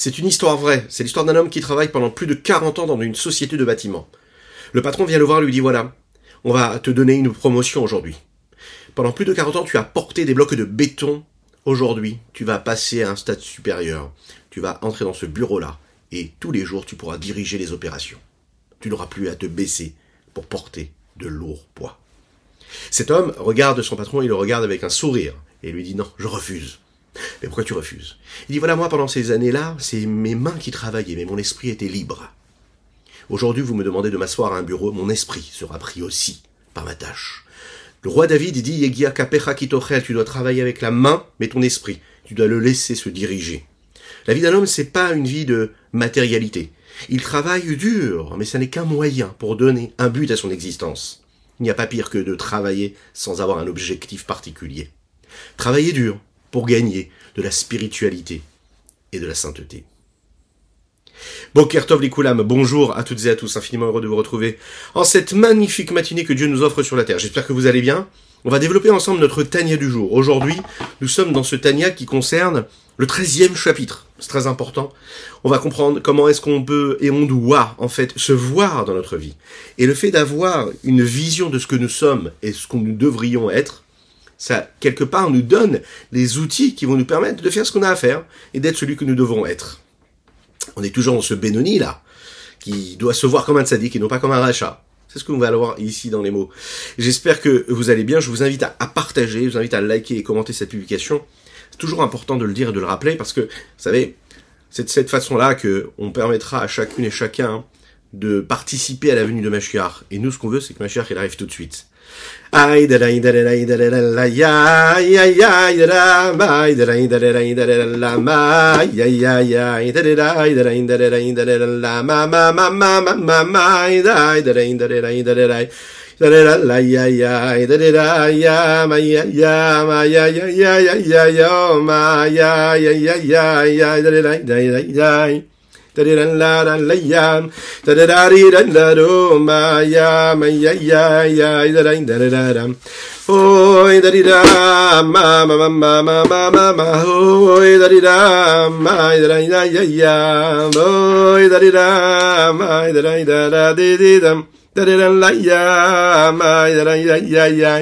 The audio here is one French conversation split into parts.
C'est une histoire vraie. C'est l'histoire d'un homme qui travaille pendant plus de 40 ans dans une société de bâtiments. Le patron vient le voir lui dit voilà, on va te donner une promotion aujourd'hui. Pendant plus de 40 ans, tu as porté des blocs de béton. Aujourd'hui, tu vas passer à un stade supérieur. Tu vas entrer dans ce bureau-là et tous les jours, tu pourras diriger les opérations. Tu n'auras plus à te baisser pour porter de lourds poids. Cet homme regarde son patron, il le regarde avec un sourire et lui dit non, je refuse. Mais pourquoi tu refuses? Il dit voilà, moi pendant ces années-là, c'est mes mains qui travaillaient, mais mon esprit était libre. Aujourd'hui, vous me demandez de m'asseoir à un bureau, mon esprit sera pris aussi par ma tâche. Le roi David dit Yegia kapecha kitochel, tu dois travailler avec la main, mais ton esprit, tu dois le laisser se diriger. La vie d'un homme, c'est pas une vie de matérialité. Il travaille dur, mais ça n'est qu'un moyen pour donner un but à son existence. Il n'y a pas pire que de travailler sans avoir un objectif particulier. Travailler dur pour gagner de la spiritualité et de la sainteté. Bokertov Likoulam, bonjour à toutes et à tous, infiniment heureux de vous retrouver en cette magnifique matinée que Dieu nous offre sur la terre. J'espère que vous allez bien. On va développer ensemble notre Tania du jour. Aujourd'hui, nous sommes dans ce Tania qui concerne le treizième chapitre. C'est très important. On va comprendre comment est-ce qu'on peut et on doit, en fait, se voir dans notre vie. Et le fait d'avoir une vision de ce que nous sommes et ce que nous devrions être, ça, quelque part, nous donne les outils qui vont nous permettre de faire ce qu'on a à faire et d'être celui que nous devons être. On est toujours dans ce Benoni, là, qui doit se voir comme un tzaddik et non pas comme un rachat. C'est ce que vous allez voir ici dans les mots. J'espère que vous allez bien. Je vous invite à, partager, je vous invite à liker et commenter cette publication. C'est toujours important de le dire et de le rappeler parce que, vous savez, c'est de cette façon-là que on permettra à chacune et chacun de participer à la venue de Mashiach. Et nous, ce qu'on veut, c'est que Mashiach, il arrive tout de suite. ay der ay der ay der la ya ya ya der ma ay der ay der ay der la ma ya ya ya ay der ay der ay der ay der la ma ma ma ma ma ma ma ay der ay der ay der ay der ay da la ya ya da da ya ma ya ya ma ya ya ya ya ya ma ya ya ya ya da da da da da da da la da la ya da da da ri da da do ma ya ma ya ya ya da da da da da Oi da di da ma ma ma ma ma ma ma ma oi da di da ma da da ya ya ya oi da di da ma da da da da di di da da da la ya ma da da ya ya ya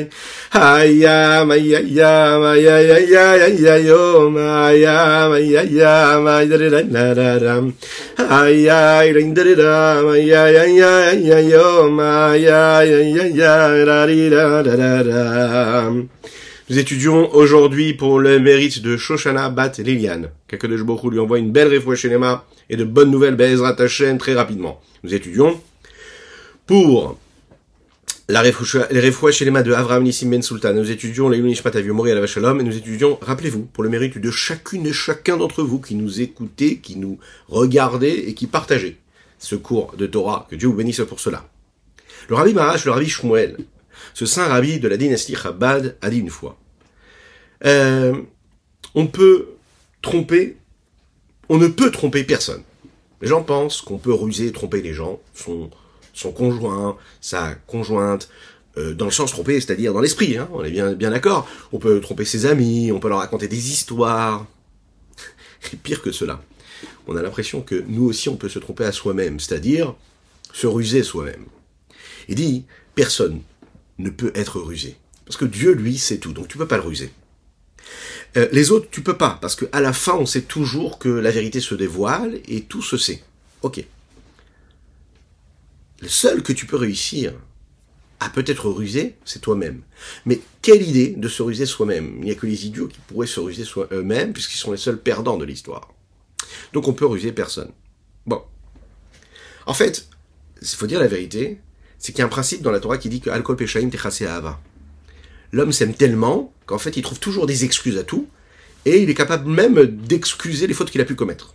Nous étudions aujourd'hui pour le mérite de Shoshana Bat Liliane. Kakadosh Baruch lui envoie une belle réfouachénéma et de bonnes nouvelles Bezrat Hashem très rapidement. Nous étudions pour la les chez les mains de Avraham Nissim Ben Sultan. Nous étudions les Yunishpat Mori à la Shalom et nous étudions, rappelez-vous, pour le mérite de chacune et chacun d'entre vous qui nous écoutez, qui nous regardez et qui partagez ce cours de Torah. Que Dieu vous bénisse pour cela. Le rabbi Marash, le rabbi Shmuel, ce saint rabbi de la dynastie Chabad, a dit une fois, euh, on peut tromper, on ne peut tromper personne. Les gens pensent qu'on peut ruser et tromper les gens, sont son conjoint, sa conjointe, euh, dans le sens trompé, c'est-à-dire dans l'esprit, hein, on est bien, d'accord. On peut tromper ses amis, on peut leur raconter des histoires. Et pire que cela, on a l'impression que nous aussi on peut se tromper à soi-même, c'est-à-dire se ruser soi-même. Il dit, personne ne peut être rusé. Parce que Dieu, lui, sait tout, donc tu peux pas le ruser. Euh, les autres, tu peux pas, parce qu'à la fin, on sait toujours que la vérité se dévoile et tout se sait. Ok. Le seul que tu peux réussir à peut-être ruser, c'est toi-même. Mais quelle idée de se ruser soi-même? Il n'y a que les idiots qui pourraient se ruser eux-mêmes, puisqu'ils sont les seuls perdants de l'histoire. Donc on peut ruser personne. Bon. En fait, il faut dire la vérité, c'est qu'il y a un principe dans la Torah qui dit que alcool péchaim ava. L'homme s'aime tellement qu'en fait il trouve toujours des excuses à tout, et il est capable même d'excuser les fautes qu'il a pu commettre.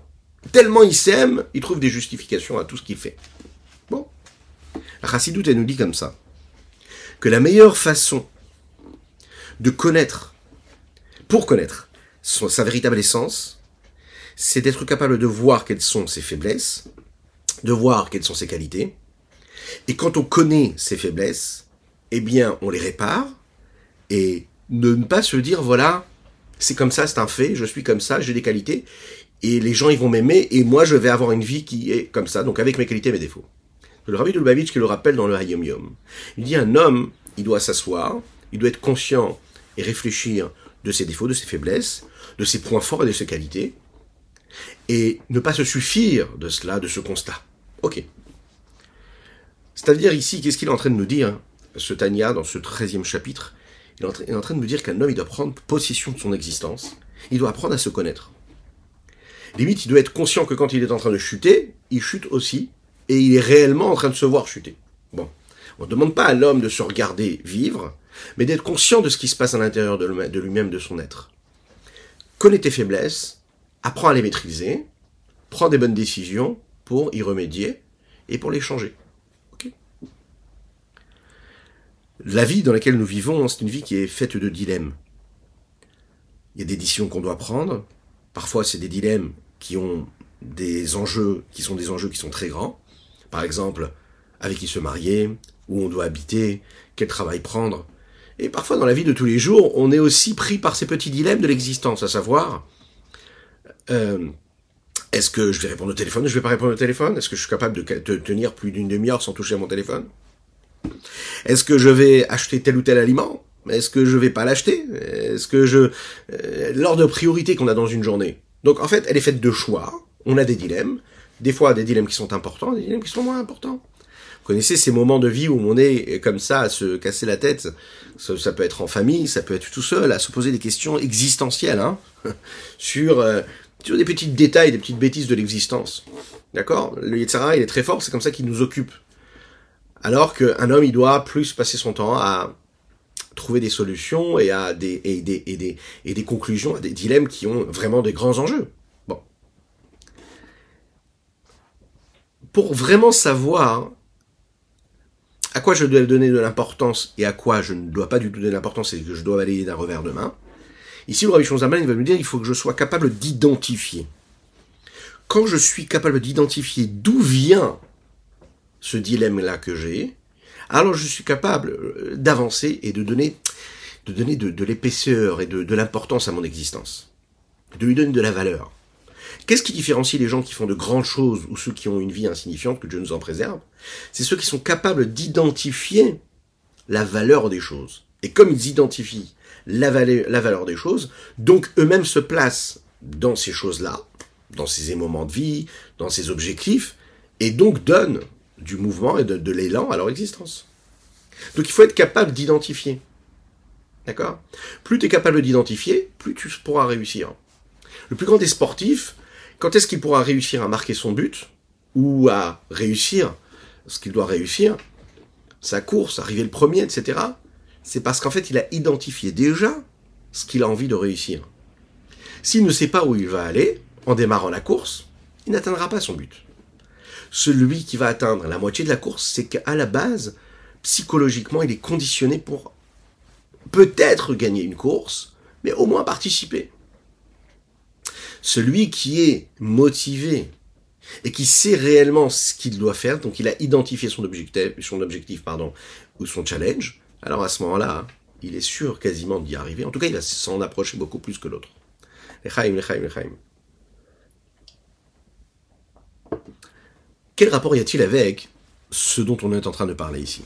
Tellement il s'aime, il trouve des justifications à tout ce qu'il fait. La elle nous dit comme ça, que la meilleure façon de connaître, pour connaître sa véritable essence, c'est d'être capable de voir quelles sont ses faiblesses, de voir quelles sont ses qualités, et quand on connaît ses faiblesses, eh bien, on les répare, et ne pas se dire, voilà, c'est comme ça, c'est un fait, je suis comme ça, j'ai des qualités, et les gens ils vont m'aimer, et moi je vais avoir une vie qui est comme ça, donc avec mes qualités et mes défauts. Le Rabbi de Lubavitch qui le rappelle dans le Hayom Yom. Il dit un homme, il doit s'asseoir, il doit être conscient et réfléchir de ses défauts, de ses faiblesses, de ses points forts et de ses qualités, et ne pas se suffire de cela, de ce constat. Ok. C'est-à-dire ici, qu'est-ce qu'il est en train de nous dire, ce Tanya, dans ce treizième chapitre? Il est en train de nous dire qu'un homme, il doit prendre possession de son existence, il doit apprendre à se connaître. Limite, il doit être conscient que quand il est en train de chuter, il chute aussi, et il est réellement en train de se voir chuter. Bon. On ne demande pas à l'homme de se regarder vivre, mais d'être conscient de ce qui se passe à l'intérieur de lui-même, de son être. Connais tes faiblesses, apprends à les maîtriser, prends des bonnes décisions pour y remédier et pour les changer. La vie dans laquelle nous vivons, c'est une vie qui est faite de dilemmes. Il y a des décisions qu'on doit prendre. Parfois, c'est des dilemmes qui ont des enjeux, qui sont des enjeux qui sont très grands. Par exemple, avec qui se marier, où on doit habiter, quel travail prendre. Et parfois, dans la vie de tous les jours, on est aussi pris par ces petits dilemmes de l'existence, à savoir, euh, est-ce que je vais répondre au téléphone, je vais pas répondre au téléphone? Est-ce que je suis capable de tenir plus d'une demi-heure sans toucher à mon téléphone? Est-ce que je vais acheter tel ou tel aliment? Est-ce que je vais pas l'acheter? Est-ce que je... Euh, l'ordre de priorité qu'on a dans une journée? Donc en fait, elle est faite de choix. On a des dilemmes. Des fois, des dilemmes qui sont importants, des dilemmes qui sont moins importants. Vous connaissez ces moments de vie où on est comme ça à se casser la tête. Ça, peut être en famille, ça peut être tout seul, à se poser des questions existentielles hein, sur, euh, sur des petits détails, des petites bêtises de l'existence. D'accord? Le Yetzara, il est très fort, c'est comme ça qu'il nous occupe. Alors qu'un homme, il doit plus passer son temps à trouver des solutions et à des, et des, et des, et des conclusions à des dilemmes qui ont vraiment des grands enjeux. Bon. Pour vraiment savoir à quoi je dois donner de l'importance et à quoi je ne dois pas du tout donner l'importance et que je dois balayer d'un revers de main, ici le Rabbi Shonzaman, va me dire il faut que je sois capable d'identifier. Quand je suis capable d'identifier d'où vient ce dilemme-là que j'ai, alors je suis capable euh, d'avancer et de donner de donner de, l'épaisseur et de, de l'importance à mon existence, de lui donner de la valeur. Qu'est-ce qui différencie les gens qui font de grandes choses ou ceux qui ont une vie insignifiante, que Dieu nous en préserve? C'est ceux qui sont capables d'identifier la valeur des choses. Et comme ils identifient la, valeur des choses, donc eux-mêmes se placent dans ces choses-là, dans ces moments de vie, dans ces objectifs, et donc donnent du mouvement et de, l'élan à leur existence. Donc il faut être capable d'identifier. D'accord? Plus tu es capable d'identifier, plus tu pourras réussir. Le plus grand des sportifs, quand est-ce qu'il pourra réussir à marquer son but ou à réussir ce qu'il doit réussir, sa course, arriver le premier, etc. C'est parce qu'en fait, il a identifié déjà ce qu'il a envie de réussir. S'il ne sait pas où il va aller, en démarrant la course, il n'atteindra pas son but celui qui va atteindre la moitié de la course, c'est qu'à la base, psychologiquement, il est conditionné pour peut-être gagner une course, mais au moins participer. Celui qui est motivé et qui sait réellement ce qu'il doit faire, donc il a identifié son objectif, son objectif pardon, ou son challenge, alors à ce moment-là, il est sûr quasiment d'y arriver. En tout cas, il va s'en approcher beaucoup plus que l'autre. Quel rapport y a-t-il avec ce dont on est en train de parler ici?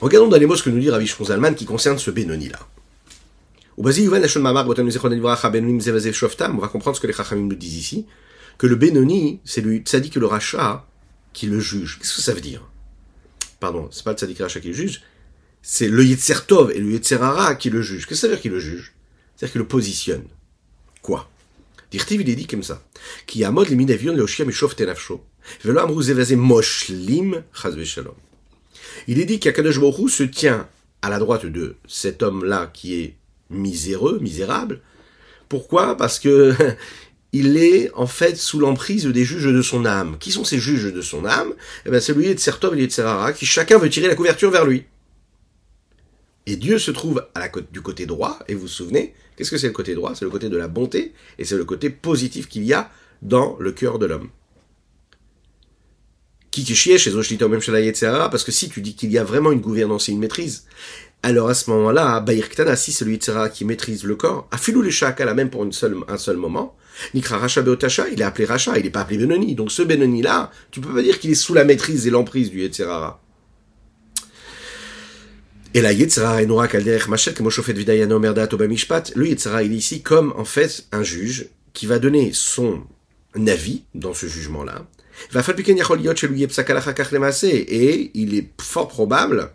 Regardons dans les mots ce que nous dit Ravi Zalman qui concerne ce Benoni-là. On va comprendre ce que les Chachamim nous disent ici, que le Benoni, c'est le tzaddik le rachat qui le juge. Qu'est-ce que ça veut dire? Pardon, c'est pas le tzaddik rachat qui le juge, c'est le Yetzertov et le Yetzerara qui le juge. Qu'est-ce que ça veut dire qu'il le juge C'est-à-dire qu'il le positionne. Quoi? Dirtiv, il est dit comme ça. Qui amod le minavion le mishov tenafsho. Velo amrou zevazé moshlim chazve shalom. Il est dit qu'Akadosh Baruch se tient à la droite de cet homme-là qui est miséreux, misérable. Pourquoi? Parce que il est en fait sous l'emprise des juges de son âme. Qui sont ces juges de son âme? Eh bien, c'est lui et Tsertov et Serara qui chacun veut tirer la couverture vers lui. Et Dieu se trouve du côté droit, et vous vous souvenez, qu'est-ce que c'est le côté droit? C'est le côté de la bonté, et c'est le côté positif qu'il y a dans le cœur de l'homme. Kikishie chez parce que si tu dis qu'il y a vraiment une gouvernance et une maîtrise, alors à ce moment-là, Baïr Ktana, si c'est le Yitzhara qui maîtrise le corps, Afilou le Shakala même pour une seule, un seul moment, Nikra Racha Beotasha, il est appelé Racha, il n'est pas appelé Benoni. Donc ce Benoni-là, tu peux pas dire qu'il est sous la maîtrise et l'emprise du Yitzhara. Et la Yitzhara Enora Merdat Obamishpat, le il est ici comme, en fait, un juge qui va donner son avis dans ce jugement-là. Et il est fort probable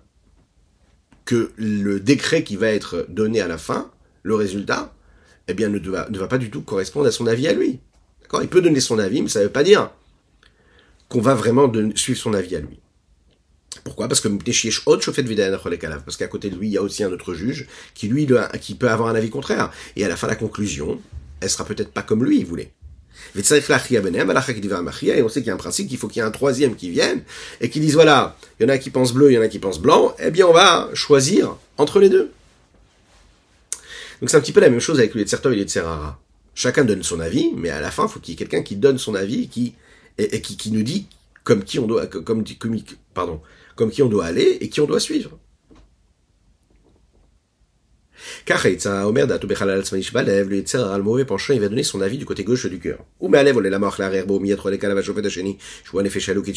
que le décret qui va être donné à la fin, le résultat, eh bien, ne, va, pas du tout correspondre à son avis à lui. D'accord? Il peut donner son avis, mais ça ne veut pas dire qu'on va vraiment suivre son avis à lui. Pourquoi? Parce que parce qu'à côté de lui, il y a aussi un autre juge qui lui, qui peut avoir un avis contraire. Et à la fin, la conclusion, elle sera peut-être pas comme lui il voulait. Et on sait qu'il y a un principe qu'il faut qu'il y ait un troisième qui vienne et qui dise voilà, il y en a qui pensent bleu, il y en a qui pensent blanc, eh bien on va choisir entre les deux. Donc c'est un petit peu la même chose avec le Yetzertov et le Yetzerara. Chacun donne son avis, mais à la fin, il faut qu'il y ait quelqu'un qui donne son avis qui, et, qui, qui, nous dit comme qui on doit, comme, comme, pardon, comme qui on doit aller et qui on doit suivre. Car Omer le Yetzer le mauvais penchant, il va donner son avis du côté gauche du cœur. Ou mais on la mort l'arrière beau miêtre les calavages cheni, je vois un effet chalou qui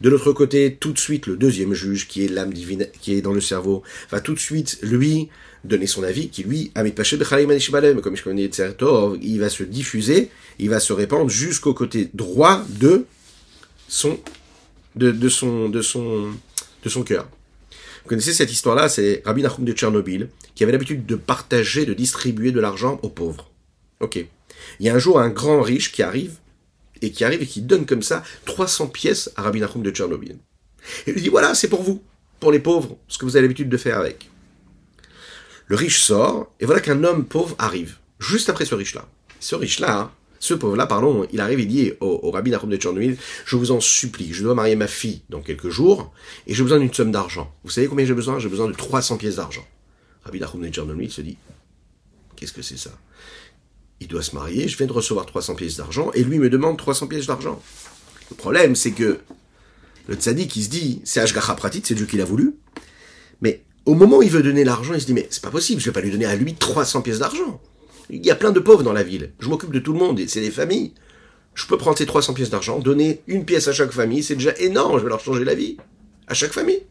De l'autre côté, tout de suite, le deuxième juge, qui est l'âme divine, qui est dans le cerveau, va tout de suite, lui, donner son avis, qui lui, Amit Paché comme je connais il va se diffuser, il va se répandre jusqu'au côté droit de son, de, de son, de son, de son cœur. Vous connaissez cette histoire-là, c'est Rabbi Nachum de Tchernobyl, qui avait l'habitude de partager, de distribuer de l'argent aux pauvres. Ok. Il y a un jour un grand riche qui arrive, et qui arrive et qui donne comme ça 300 pièces à Rabbi Nachum de Tchernobyl. Et il lui dit, voilà, c'est pour vous, pour les pauvres, ce que vous avez l'habitude de faire avec. Le riche sort, et voilà qu'un homme pauvre arrive, juste après ce riche-là. Ce riche-là, ce pauvre-là, pardon, il arrive, il dit au, au rabbi Nachum de je vous en supplie, je dois marier ma fille dans quelques jours, et j'ai besoin d'une somme d'argent. Vous savez combien j'ai besoin? J'ai besoin de 300 pièces d'argent. Rabbi Nachum de Tchernobyl se dit, qu'est-ce que c'est ça? Il doit se marier, je viens de recevoir 300 pièces d'argent, et lui me demande 300 pièces d'argent. Le problème, c'est que le tzaddik, il se dit, c'est Ashgacha Pratit, c'est Dieu qui l'a voulu, mais au moment où il veut donner l'argent, il se dit, mais c'est pas possible, je vais pas lui donner à lui 300 pièces d'argent. Il y a plein de pauvres dans la ville. Je m'occupe de tout le monde, c'est des familles. Je peux prendre ces 300 pièces d'argent, donner une pièce à chaque famille, c'est déjà énorme, je vais leur changer la vie. À chaque famille.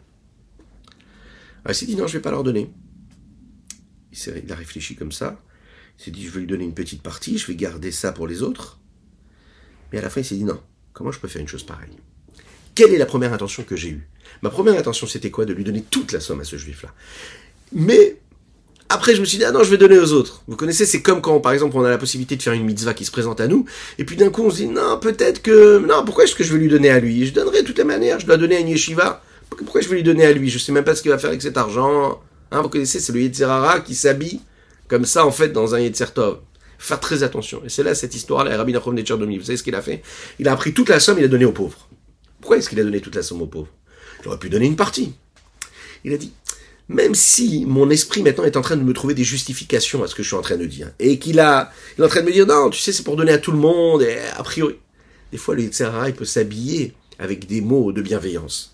Ah, il s'est dit, non, je vais pas leur donner. Il a réfléchi comme ça. Il s'est dit, je vais lui donner une petite partie, je vais garder ça pour les autres. Mais à la fin, il s'est dit, non, comment je peux faire une chose pareille? Quelle est la première intention que j'ai eue? Ma première intention, c'était quoi? De lui donner toute la somme à ce juif-là. Mais après, je me suis dit, ah non, je vais donner aux autres. Vous connaissez, c'est comme quand, par exemple, on a la possibilité de faire une mitzvah qui se présente à nous, et puis d'un coup, on se dit, non, peut-être que, non, pourquoi est-ce que je vais lui donner à lui? Je donnerai de toutes les manières, je dois donner à une yeshiva. Pourquoi je vais lui donner à lui? Je sais même pas ce qu'il va faire avec cet argent. Hein, vous connaissez, c'est le Yetzirara qui s'habille comme ça, en fait, dans un Yetzirtov. Faire très attention. Et c'est là cette histoire-là, Rabbi Nachum de Vous savez ce qu'il a fait? Il a pris toute la somme, il a donné aux pauvres. Pourquoi est-ce qu'il a donné toute la somme aux pauvres? J'aurais pu donner une partie. Il a dit, même si mon esprit maintenant est en train de me trouver des justifications à ce que je suis en train de dire, et qu'il a, il est en train de me dire, non, tu sais, c'est pour donner à tout le monde, et a priori. Des fois, le Yitzhara, il peut s'habiller avec des mots de bienveillance.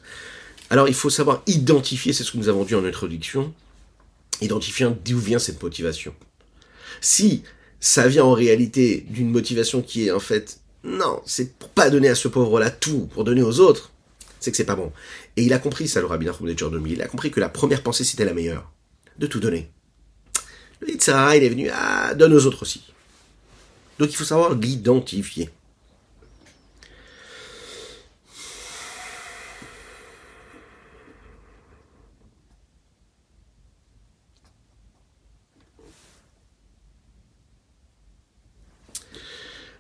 Alors, il faut savoir identifier, c'est ce que nous avons dit en introduction, identifier d'où vient cette motivation. Si ça vient en réalité d'une motivation qui est en fait, non, c'est pour pas donner à ce pauvre-là tout, pour donner aux autres, c'est que c'est pas bon. Et il a compris ça, le rabbin de Il a compris que la première pensée, c'était la meilleure. De tout donner. Le Yitzhara, il est venu, ah, donne aux autres aussi. Donc il faut savoir l'identifier.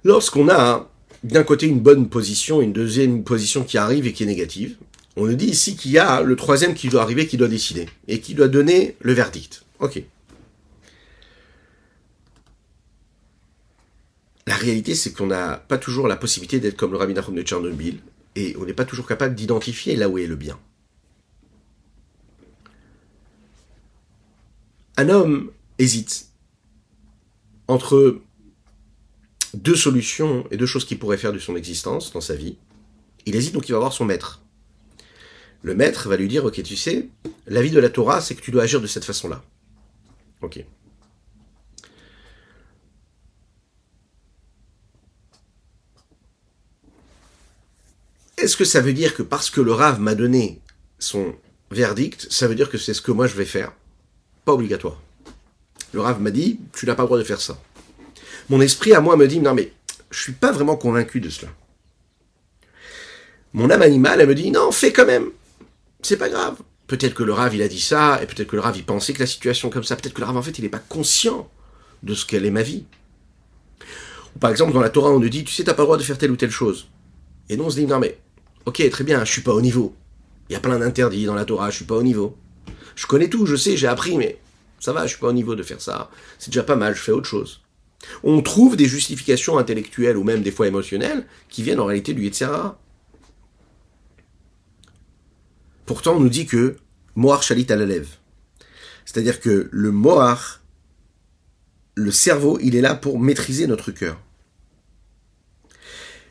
Lorsqu'on a d'un côté une bonne position, une deuxième position qui arrive et qui est négative. On nous dit ici qu'il y a le troisième qui doit arriver, qui doit décider, et qui doit donner le verdict. Ok. La réalité, c'est qu'on n'a pas toujours la possibilité d'être comme le rabbin Nachum de Tchernobyl, et on n'est pas toujours capable d'identifier là où est le bien. Un homme hésite entre deux solutions et deux choses qu'il pourrait faire de son existence dans sa vie. Il hésite, donc il va voir son maître. Le maître va lui dire, ok, tu sais, la vie de la Torah, c'est que tu dois agir de cette façon-là. Ok. Est-ce que ça veut dire que parce que le Rav m'a donné son verdict, ça veut dire que c'est ce que moi je vais faire? Pas obligatoire. Le Rav m'a dit, tu n'as pas le droit de faire ça. Mon esprit à moi me dit, non mais, je suis pas vraiment convaincu de cela. Mon âme animale, elle me dit, non, fais quand même. C'est pas grave. Peut-être que le Rav, il a dit ça, et peut-être que le Rav, il pensait que la situation comme ça, peut-être que le Rav, en fait, il n'est pas conscient de ce qu'elle est ma vie. Ou par exemple, dans la Torah, on nous dit, tu sais, t'as pas le droit de faire telle ou telle chose. Et nous, on se dit, non mais, ok, très bien, je suis pas au niveau. Il y a plein d'interdits dans la Torah, je suis pas au niveau. Je connais tout, je sais, j'ai appris, mais ça va, je suis pas au niveau de faire ça. C'est déjà pas mal, je fais autre chose. On trouve des justifications intellectuelles ou même des fois émotionnelles qui viennent en réalité du Yetzirah. Pourtant, on nous dit que Mohar chalit à la lèvre. C'est-à-dire que le Mohar, le cerveau, il est là pour maîtriser notre cœur.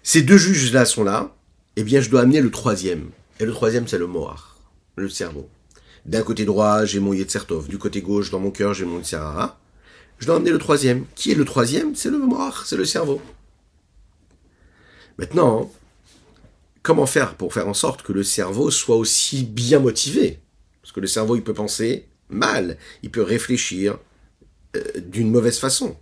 Ces deux juges-là sont là, eh bien, je dois amener le troisième. Et le troisième, c'est le Mohar, le cerveau. D'un côté droit, j'ai mon Yetzertov. Du côté gauche, dans mon cœur, j'ai mon Yetzerara. Je dois amener le troisième. Qui est le troisième? C'est le Mohar, c'est le cerveau. Maintenant, comment faire pour faire en sorte que le cerveau soit aussi bien motivé? Parce que le cerveau, il peut penser mal, il peut réfléchir euh, d'une mauvaise façon.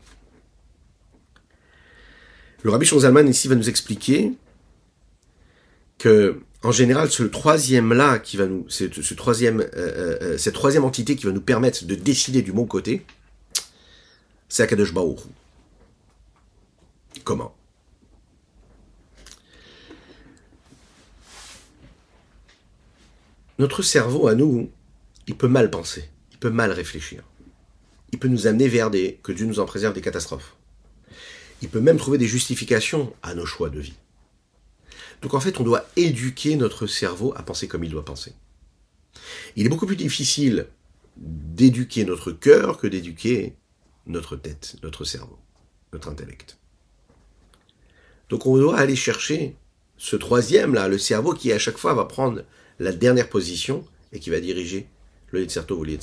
Le Rabbi Shonzalman ici va nous expliquer que, en général, ce troisième là qui va nous, ce, euh, euh, cette troisième entité qui va nous permettre de décider du bon côté, c'est Akadosh Baruch. Comment? Notre cerveau, à nous, il peut mal penser, il peut mal réfléchir. Il peut nous amener vers des, que Dieu nous en préserve, des catastrophes. Il peut même trouver des justifications à nos choix de vie. Donc en fait, on doit éduquer notre cerveau à penser comme il doit penser. Il est beaucoup plus difficile d'éduquer notre cœur que d'éduquer notre tête, notre cerveau, notre intellect. Donc on doit aller chercher ce troisième là, le cerveau qui à chaque fois va prendre la dernière position et qui va diriger le Yetzerto ou le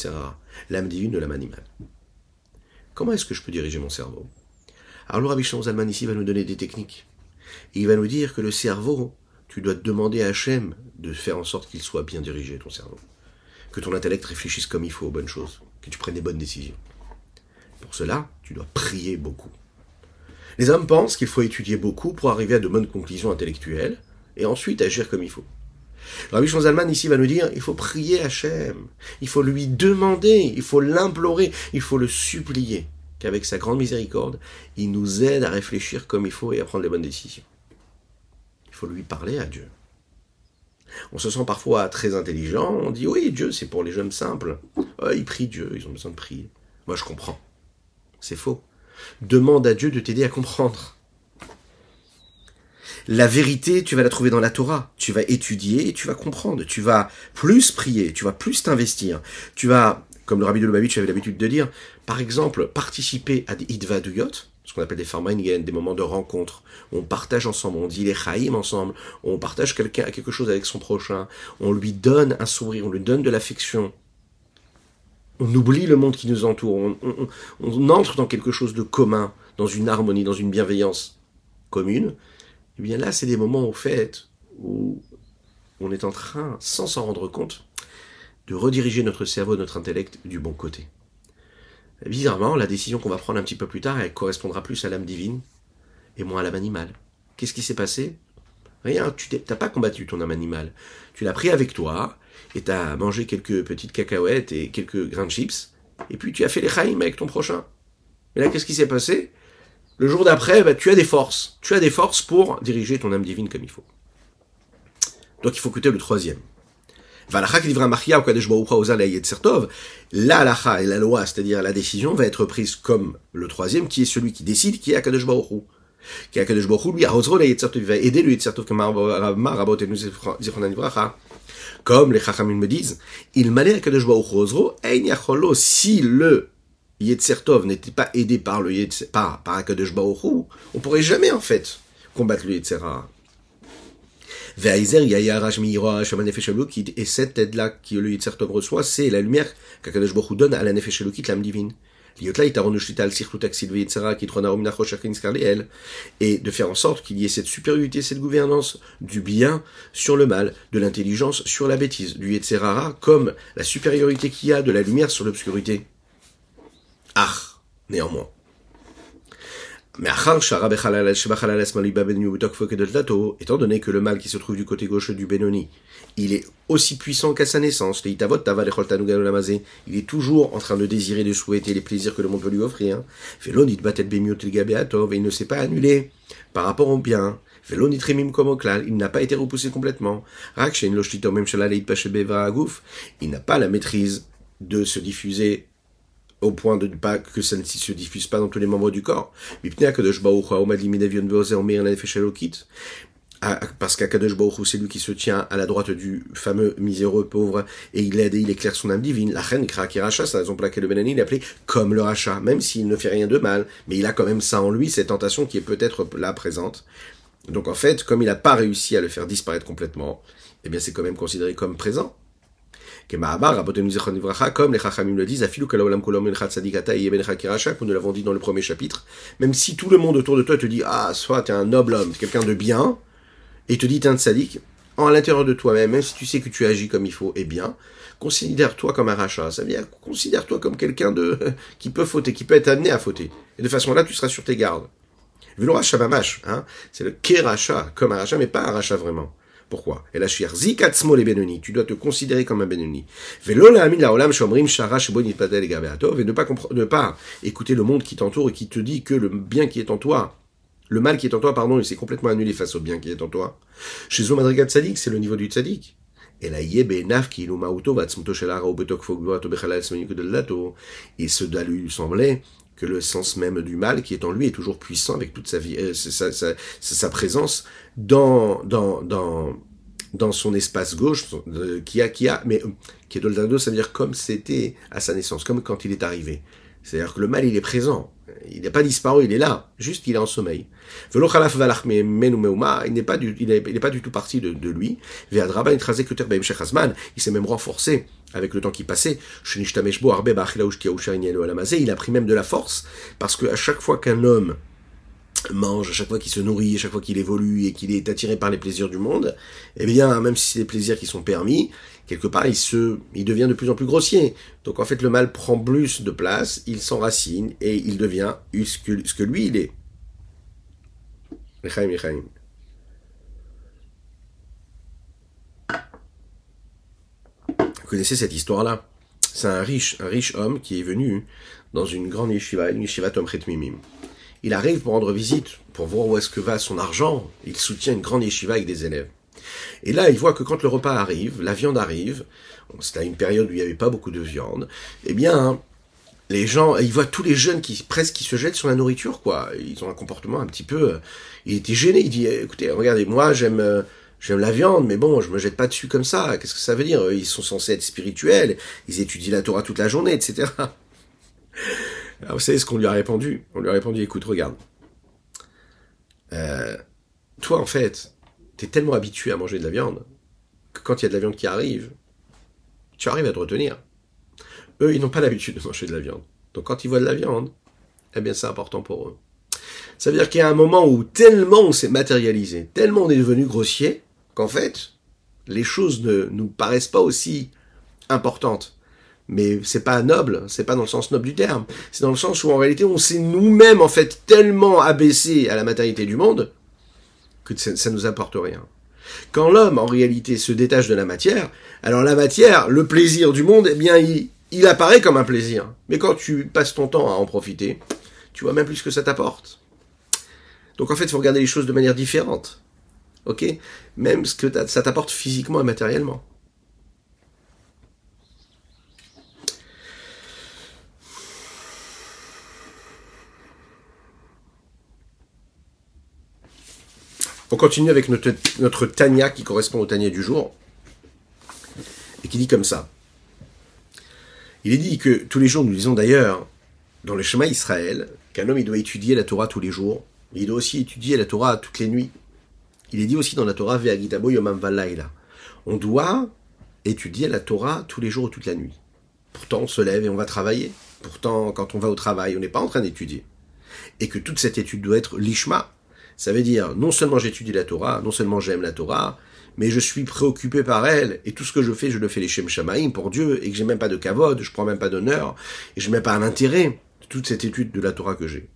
l'âme divine de l'âme animale. Comment est-ce que je peux diriger mon cerveau? Alors le Rabbi Zalman ici va nous donner des techniques. il va nous dire que le cerveau, tu dois demander à Hachem de faire en sorte qu'il soit bien dirigé, ton cerveau. Que ton intellect réfléchisse comme il faut aux bonnes choses, que tu prennes des bonnes décisions. Pour cela, tu dois prier beaucoup. Les hommes pensent qu'il faut étudier beaucoup pour arriver à de bonnes conclusions intellectuelles et ensuite agir comme il faut. Rabbi Shonzalman ici va nous dire, il faut prier Hachem, il faut lui demander, il faut l'implorer, il faut le supplier, qu'avec sa grande miséricorde, il nous aide à réfléchir comme il faut et à prendre les bonnes décisions. Il faut lui parler à Dieu. On se sent parfois très intelligent, on dit oui, Dieu c'est pour les jeunes simples. ils prient Dieu, ils ont besoin de prier. Moi je comprends. C'est faux. Demande à Dieu de t'aider à comprendre. La vérité, tu vas la trouver dans la Torah. Tu vas étudier et tu vas comprendre. Tu vas plus prier, tu vas plus t'investir. Tu vas, comme le rabbi de Lubavitch avait l'habitude de dire, par exemple, participer à des idvaduyot, ce qu'on appelle des farmaingen, des moments de rencontre. On partage ensemble, on dit les chaïm ensemble, on partage quelqu'un, quelque chose avec son prochain, on lui donne un sourire, on lui donne de l'affection. On oublie le monde qui nous entoure, on, entre dans quelque chose de commun, dans une harmonie, dans une bienveillance commune, eh bien là, c'est des moments, au fait, où on est en train, sans s'en rendre compte, de rediriger notre cerveau, notre intellect du bon côté. Bizarrement, la décision qu'on va prendre un petit peu plus tard, elle correspondra plus à l'âme divine et moins à l'âme animale. Qu'est-ce qui s'est passé? Rien, tu n'as pas combattu ton âme animale. Tu l'as pris avec toi, et tu as mangé quelques petites cacahuètes et quelques grains de chips, et puis tu as fait les chaïm avec ton prochain. Et là, qu'est-ce qui s'est passé le jour d'après, bah, tu as des forces. Tu as des forces pour diriger ton âme divine comme il faut. Donc il faut écouter le troisième. La halacha et la loi, c'est-à-dire la décision, va être prise comme le troisième, qui est celui qui décide, qui est Akadosh Baruch. Qui est Akadosh Baruch lui, va aider le Yetzertov, comme les Chachamim me disent, il m'allait Akadosh Baruch Hu, si le Yetzertov n'était pas aidé par le Yetzer, par, par Akadosh Baruch on pourrait jamais, en fait, combattre le Yetzera. Ve'aizer yayarash mi'ira shamanefesh elokit, et cette aide-là que le Tov reçoit, c'est la lumière qu'Akadosh Baruch Hu donne à la Nefesh l'âme divine. Et de faire en sorte qu'il y ait cette supériorité, cette gouvernance du bien sur le mal, de l'intelligence sur la bêtise, du Yetzerara comme la supériorité qu'il y a de la lumière sur l'obscurité. Ah, néanmoins. Mais étant donné que le mal qui se trouve du côté gauche du Benoni, il est aussi puissant qu'à sa naissance, il est toujours en train de désirer, de souhaiter les plaisirs que le monde peut lui offrir. Et il ne s'est pas annulé par rapport au bien. Il n'a pas été repoussé complètement. Il n'a pas la maîtrise de se diffuser au point de ne pas que ça ne se diffuse pas dans tous les membres du corps. Ah, parce qu'Akadosh Baruch c'est lui qui se tient à la droite du fameux miséreux pauvre, et il aide et il éclaire son âme divine. La reine Krakiracha, c'est la raison pour laquelle le Benani l'appelait comme le rachat, même s'il ne fait rien de mal, mais il a quand même ça en lui, cette tentation qui est peut-être là présente. Donc en fait, comme il n'a pas réussi à le faire disparaître complètement, eh bien c'est quand même considéré comme présent comme les Chachamim le disent, nous l'avons dit dans le premier chapitre, même si tout le monde autour de toi te dit, ah, soit tu es un noble homme, quelqu'un de bien, et te dit t'es un en l'intérieur de toi-même, même si tu sais que tu agis comme il faut et bien, considère-toi comme un rachat. Ça veut dire, considère-toi comme quelqu'un de, qui peut fauter, qui peut être amené à fauter. Et de façon là, tu seras sur tes gardes. Velo rachat hein. C'est le rachat, comme un rachat, mais pas un rachat vraiment. Pourquoi? Et la zikatzmo les benoni. Tu dois te considérer comme un benoni. Velo la la olam shomrim sharash et ne pas ne pas écouter le monde qui t'entoure et qui te dit que le bien qui est en toi, le mal qui est en toi, pardon, il s'est complètement annulé face au bien qui est en toi. Chez Zomadrigat Tzadik, c'est le niveau du Tzadik. Et dato. Et ce lui semblait que le sens même du mal qui est en lui est toujours puissant avec toute sa vie, euh, sa, sa, sa, présence dans, dans, dans, dans son espace gauche, qui a, qui a, mais qui est Doldado, ça veut dire comme c'était à sa naissance, comme quand il est arrivé. C'est-à-dire que le mal, il est présent. Il n'est pas disparu, il est là. Juste, il est en sommeil. Il n'est pas du, il est, pas du tout parti de, de lui. Il s'est même renforcé avec le temps qui passait. Il a pris même de la force parce qu'à chaque fois qu'un homme mange, à chaque fois qu'il se nourrit, à chaque fois qu'il évolue et qu'il est attiré par les plaisirs du monde, eh bien, même si c'est des plaisirs qui sont permis, quelque part, il se, il devient de plus en plus grossier. Donc, en fait, le mal prend plus de place, il s'enracine et il devient ce que, lui, il est. Vous connaissez cette histoire-là? C'est un riche, un riche homme qui est venu dans une grande yeshiva, une yeshiva Tom Mimim. Il arrive pour rendre visite, pour voir où est-ce que va son argent. Il soutient une grande yeshiva avec des élèves. Et là, il voit que quand le repas arrive, la viande arrive, c'est à une période où il n'y avait pas beaucoup de viande, eh bien, les gens, il voit tous les jeunes qui presque qui se jettent sur la nourriture, quoi. Ils ont un comportement un petit peu. Il était gêné. Il dit, écoutez, regardez, moi j'aime euh, j'aime la viande, mais bon, je me jette pas dessus comme ça. Qu'est-ce que ça veut dire? Ils sont censés être spirituels. Ils étudient la Torah toute la journée, etc. Alors, vous savez ce qu'on lui a répondu? On lui a répondu, écoute, regarde. Euh, toi, en fait, t'es tellement habitué à manger de la viande que quand il y a de la viande qui arrive, tu arrives à te retenir. Eux, ils n'ont pas l'habitude de manger de la viande. Donc quand ils voient de la viande, eh bien c'est important pour eux. Ça veut dire qu'il y a un moment où tellement on s'est matérialisé, tellement on est devenu grossier, qu'en fait, les choses ne nous paraissent pas aussi importantes. Mais c'est pas noble, c'est pas dans le sens noble du terme. C'est dans le sens où en réalité on s'est nous-mêmes en fait tellement abaissé à la matérialité du monde que ça, nous apporte rien. Quand l'homme, en réalité, se détache de la matière, alors la matière, le plaisir du monde, eh bien, il, il apparaît comme un plaisir. Mais quand tu passes ton temps à en profiter, tu vois même plus ce que ça t'apporte. Donc en fait, il faut regarder les choses de manière différente. Ok? Même ce que ça t'apporte physiquement et matériellement. On continue avec notre, notre Tania qui correspond au Tania du jour et qui dit comme ça. Il est dit que tous les jours, nous lisons d'ailleurs dans le chemin Israël qu'un homme il doit étudier la Torah tous les jours, il doit aussi étudier la Torah toutes les nuits. Il est dit aussi dans la Torah, Ve'agitabo yomam valaila. On doit étudier la Torah tous les jours ou toute la nuit. Pourtant, on se lève et on va travailler. Pourtant, quand on va au travail, on n'est pas en train d'étudier. Et que toute cette étude doit être lishma. Ça veut dire, non seulement j'étudie la Torah, non seulement j'aime la Torah, mais je suis préoccupé par elle, et tout ce que je fais, je le fais les Shem Shamaim pour Dieu, et que j'ai même pas de kavod, je prends même pas d'honneur, et je mets pas l'intérêt de toute cette étude de la Torah que j'ai.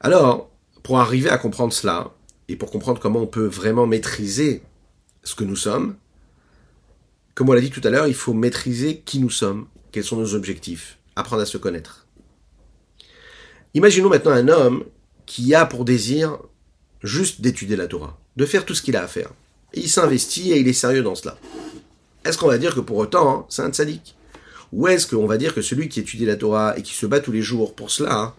Alors, pour arriver à comprendre cela, et pour comprendre comment on peut vraiment maîtriser ce que nous sommes, comme on l'a dit tout à l'heure, il faut maîtriser qui nous sommes, quels sont nos objectifs, apprendre à se connaître. Imaginons maintenant un homme qui a pour désir juste d'étudier la Torah, de faire tout ce qu'il a à faire. Il s'investit et il est sérieux dans cela. Est-ce qu'on va dire que pour autant, hein, c'est un tzaddik? Ou est-ce qu'on va dire que celui qui étudie la Torah et qui se bat tous les jours pour cela, hein,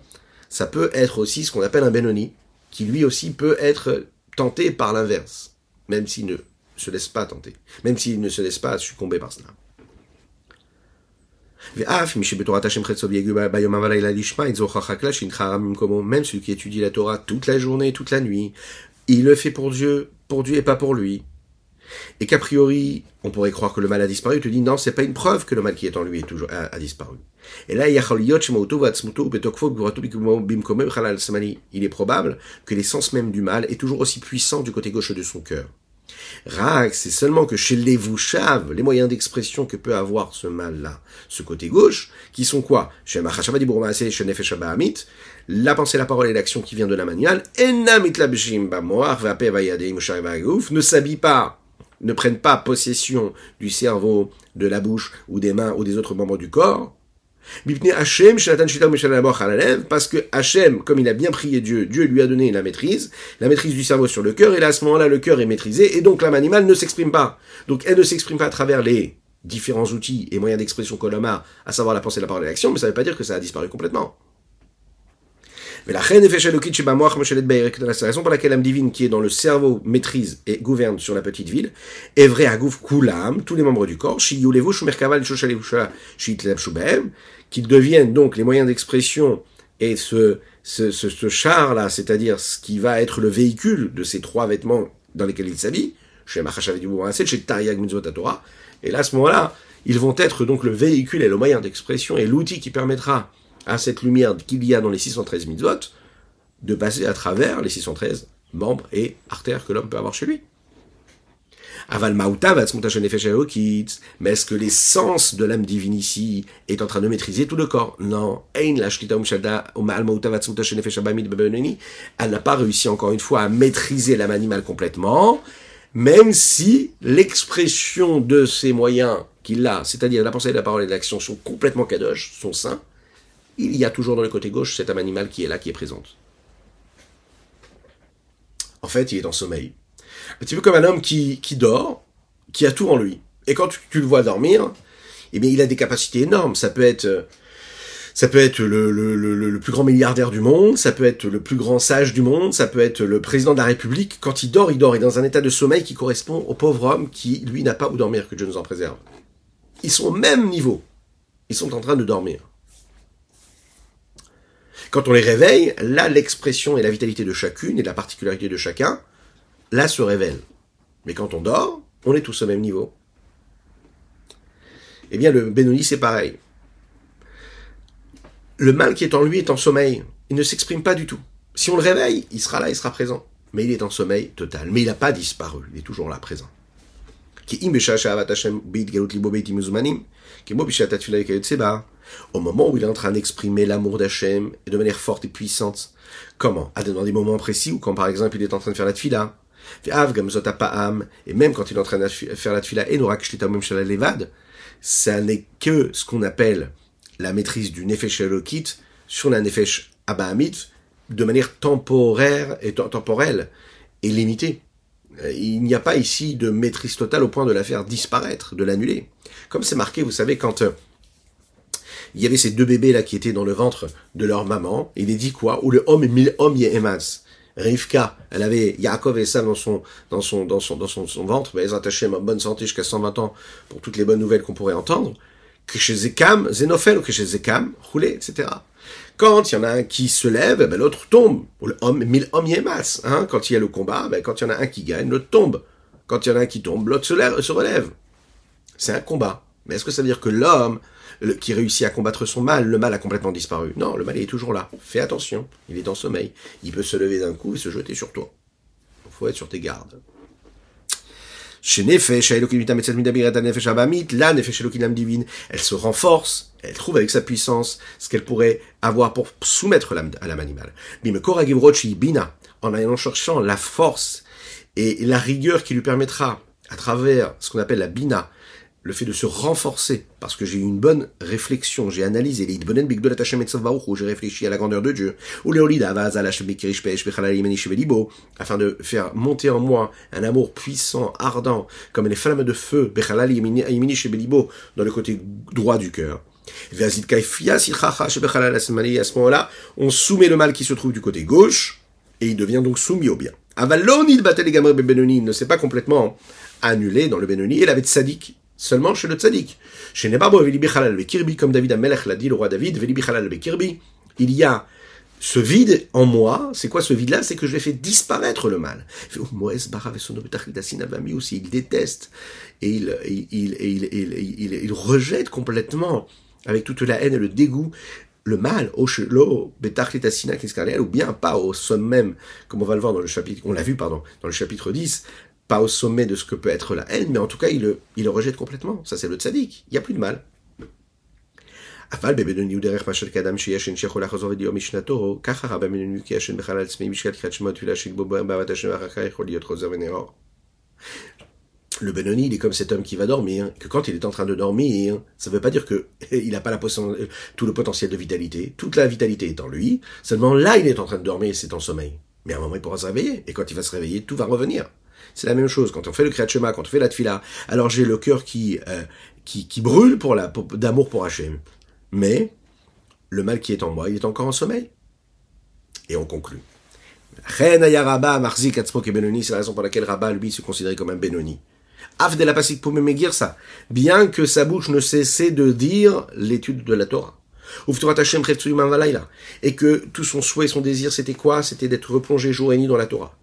ça peut être aussi ce qu'on appelle un Benoni, qui lui aussi peut être tenté par l'inverse, même s'il ne se laisse pas tenter, même s'il ne se laisse pas succomber par cela. Même celui qui étudie la Torah toute la journée, toute la nuit, il le fait pour Dieu, pour Dieu et pas pour lui. Et qu'a priori, on pourrait croire que le mal a disparu, tu dis non, c'est pas une preuve que le mal qui est en lui est toujours, a, disparu. Et là, il est probable que l'essence même du mal est toujours aussi puissant du côté gauche de son cœur. Rak, c'est seulement que chez les Vouchav, les moyens d'expression que peut avoir ce mal-là, ce côté gauche, qui sont quoi? La pensée, la parole et l'action qui vient de la manual, ne s'habillent pas, ne prennent pas possession du cerveau, de la bouche, ou des mains, ou des autres membres du corps, parce que Hachem, comme il a bien prié Dieu, Dieu lui a donné la maîtrise, la maîtrise du cerveau sur le cœur, et là, à ce moment-là, le cœur est maîtrisé, et donc l'âme animale ne s'exprime pas. Donc elle ne s'exprime pas à travers les différents outils et moyens d'expression qu'on a, à savoir la pensée, la parole et l'action, mais ça ne veut pas dire que ça a disparu complètement. Mais la reine C'est la raison pour laquelle l'âme divine qui est dans le cerveau maîtrise et gouverne sur la petite ville, est vrai à Kulam, tous les membres du corps, qu'ils deviennent donc les moyens d'expression et ce, char-là, c'est-à-dire ce qui va être le véhicule de ces trois vêtements dans lesquels il s'habille, chez chez Tariag Torah, et là, à ce moment-là, ils vont être donc le véhicule et le moyen d'expression et l'outil qui permettra à cette lumière qu'il y a dans les 613 mitzvot, de passer à travers les 613 membres et artères que l'homme peut avoir chez lui. Aval mais est-ce que l'essence de l'âme divine ici est en train de maîtriser tout le corps? Non. Elle n'a pas réussi encore une fois à maîtriser l'âme animale complètement, même si l'expression de ces moyens qu'il a, c'est-à-dire la pensée, la parole et l'action, sont complètement kadosh, sont saints, il y a toujours dans le côté gauche cette âme animale qui est là, qui est présente. En fait, il est en sommeil. Un petit peu comme un homme qui, qui dort, qui a tout en lui. Et quand tu, le vois dormir, eh bien, il a des capacités énormes. Ça peut être, ça peut être le, le, le, le, plus grand milliardaire du monde, ça peut être le plus grand sage du monde, ça peut être le président de la République. Quand il dort, il dort. Il est dans un état de sommeil qui correspond au pauvre homme qui, lui, n'a pas où dormir, que Dieu nous en préserve. Ils sont au même niveau. Ils sont en train de dormir. Quand on les réveille, là, l'expression et la vitalité de chacune et la particularité de chacun, là, se révèlent. Mais quand on dort, on est tous au même niveau. Eh bien, le Benoni, c'est pareil. Le mal qui est en lui est en sommeil. Il ne s'exprime pas du tout. Si on le réveille, il sera là, il sera présent. Mais il est en sommeil total. Mais il n'a pas disparu. Il est toujours là, présent. Au moment où il est en train d'exprimer l'amour d'Hachem et de manière forte et puissante. Comment? Dans des moments précis ou quand par exemple il est en train de faire la tfila? Et même quand il est en train de faire la tfila, levad, ça n'est que ce qu'on appelle la maîtrise du nefesh elokit sur la nefesh abahamit de manière temporaire et temporelle et limitée. Euh, il n'y a pas ici de maîtrise totale au point de la faire disparaître, de l'annuler. Comme c'est marqué, vous savez, quand euh, il y avait ces deux bébés là qui étaient dans le ventre de leur maman, il est dit quoi? Ou le homme mille hommes emas. Rivka, elle avait Yaakov et ça dans son dans son dans son dans son, ventre, mais elles attachaient en bonne santé jusqu'à 120 ans pour toutes les bonnes nouvelles qu'on pourrait entendre. Que chez Zekam, Zénophel, ou que chez Zekam, roulé, etc. Quand il y en a un qui se lève, ben, l'autre tombe. Le homme, mille hommes y masse. Hein. Quand il y a le combat, ben, quand il y en a un qui gagne, l'autre tombe. Quand il y en a un qui tombe, l'autre se, se relève. C'est un combat. Mais est-ce que ça veut dire que l'homme qui réussit à combattre son mal, le mal a complètement disparu Non, le mal est toujours là. Fais attention, il est en sommeil. Il peut se lever d'un coup et se jeter sur toi. Il faut être sur tes gardes. Elle se renforce, elle trouve avec sa puissance ce qu'elle pourrait avoir pour soumettre l'âme à l'âme animale. En allant cherchant la force et la rigueur qui lui permettra, à travers ce qu'on appelle la bina, le fait de se renforcer, parce que j'ai eu une bonne réflexion, j'ai analysé les où j'ai réfléchi à la grandeur de Dieu, ou afin de faire monter en moi un amour puissant, ardent, comme les flammes de feu, dans le côté droit du cœur. À ce moment-là, on soumet le mal qui se trouve du côté gauche, et il devient donc soumis au bien. Avalonid il ne s'est pas complètement annulé dans le Benoni, il avait sadique seulement chez le tzaddik. Chez Nebabo Veli Kirbi, comme David Amelech l'a dit, le roi David, Veli Kirbi, il y a ce vide en moi, c'est quoi ce vide-là? C'est que je vais faire disparaître le mal. aussi, il déteste et il, rejette complètement, avec toute la haine et le dégoût, le mal, ou bien pas au sommet même, comme on va le voir dans le chapitre, on l'a vu, pardon, dans le chapitre 10, pas au sommet de ce que peut être la haine, mais en tout cas, il le, il rejette complètement. Ça, c'est le tzaddik. Il n'y a plus de mal. Le Benoni, il est comme cet homme qui va dormir, que quand il est en train de dormir, ça ne veut pas dire que il n'a pas tout le potentiel de vitalité. Toute la vitalité est en lui. Seulement là, il est en train de dormir, c'est en sommeil. Mais à un moment, il pourra se réveiller. Et quand il va se réveiller, tout va revenir. C'est la même chose. Quand on fait le Kriyat quand on fait la Tfila, alors j'ai le cœur qui, euh, qui, qui, brûle pour la, d'amour pour Hachem. Mais, le mal qui est en moi, il est encore en sommeil. Et on conclut. C'est la raison pour laquelle Rabba, lui, se considérait comme un Benoni. Ça. Bien que sa bouche ne cessait de dire l'étude de la Torah. Et que tout son souhait, son désir, c'était quoi? C'était d'être replongé jour et nuit dans la Torah.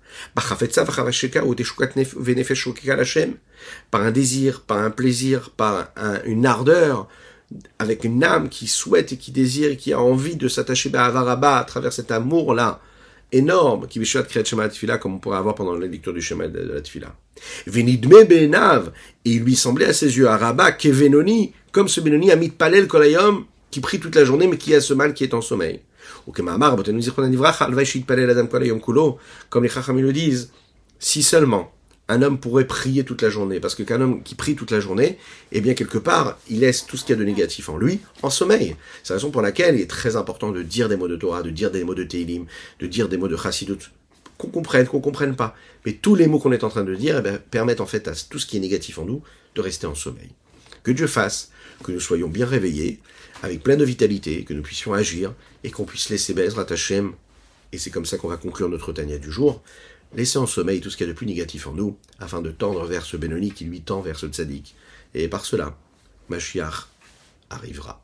Par un désir, par un plaisir, par une ardeur, avec une âme qui souhaite et qui désire et qui a envie de s'attacher à Avaraba à travers cet amour-là énorme qui Bishuat Kriyat Shema Tfila comme on pourrait avoir pendant la lecture du Shema de la Tfila. Venidme Benav, et il lui semblait à ses yeux à Rabat qu'Evenoni, comme ce Benoni a mis Palel Kolayom, qui prie toute la journée mais qui a ce mal qui est en sommeil. Comme les Chachamim le disent, si seulement un homme pourrait prier toute la journée, parce que qu'un homme qui prie toute la journée, eh bien quelque part, il laisse tout ce qu'il y a de négatif en lui en sommeil. C'est la raison pour laquelle il est très important de dire des mots de Torah, de dire des mots de Teilim, de dire des mots de Chassidut, qu'on comprenne, qu'on comprenne pas. Mais tous les mots qu'on est en train de dire eh permettent en fait à tout ce qui est négatif en nous de rester en sommeil. Que Dieu fasse que nous soyons bien réveillés, avec plein de vitalité, que nous puissions agir et qu'on puisse laisser Bezrat Hashem, et c'est comme ça qu'on va conclure notre Tania du jour, laisser en sommeil tout ce qu'il y a de plus négatif en nous, afin de tendre vers ce Benoni qui lui tend vers ce Tzadik. Et par cela, Mashiach arrivera.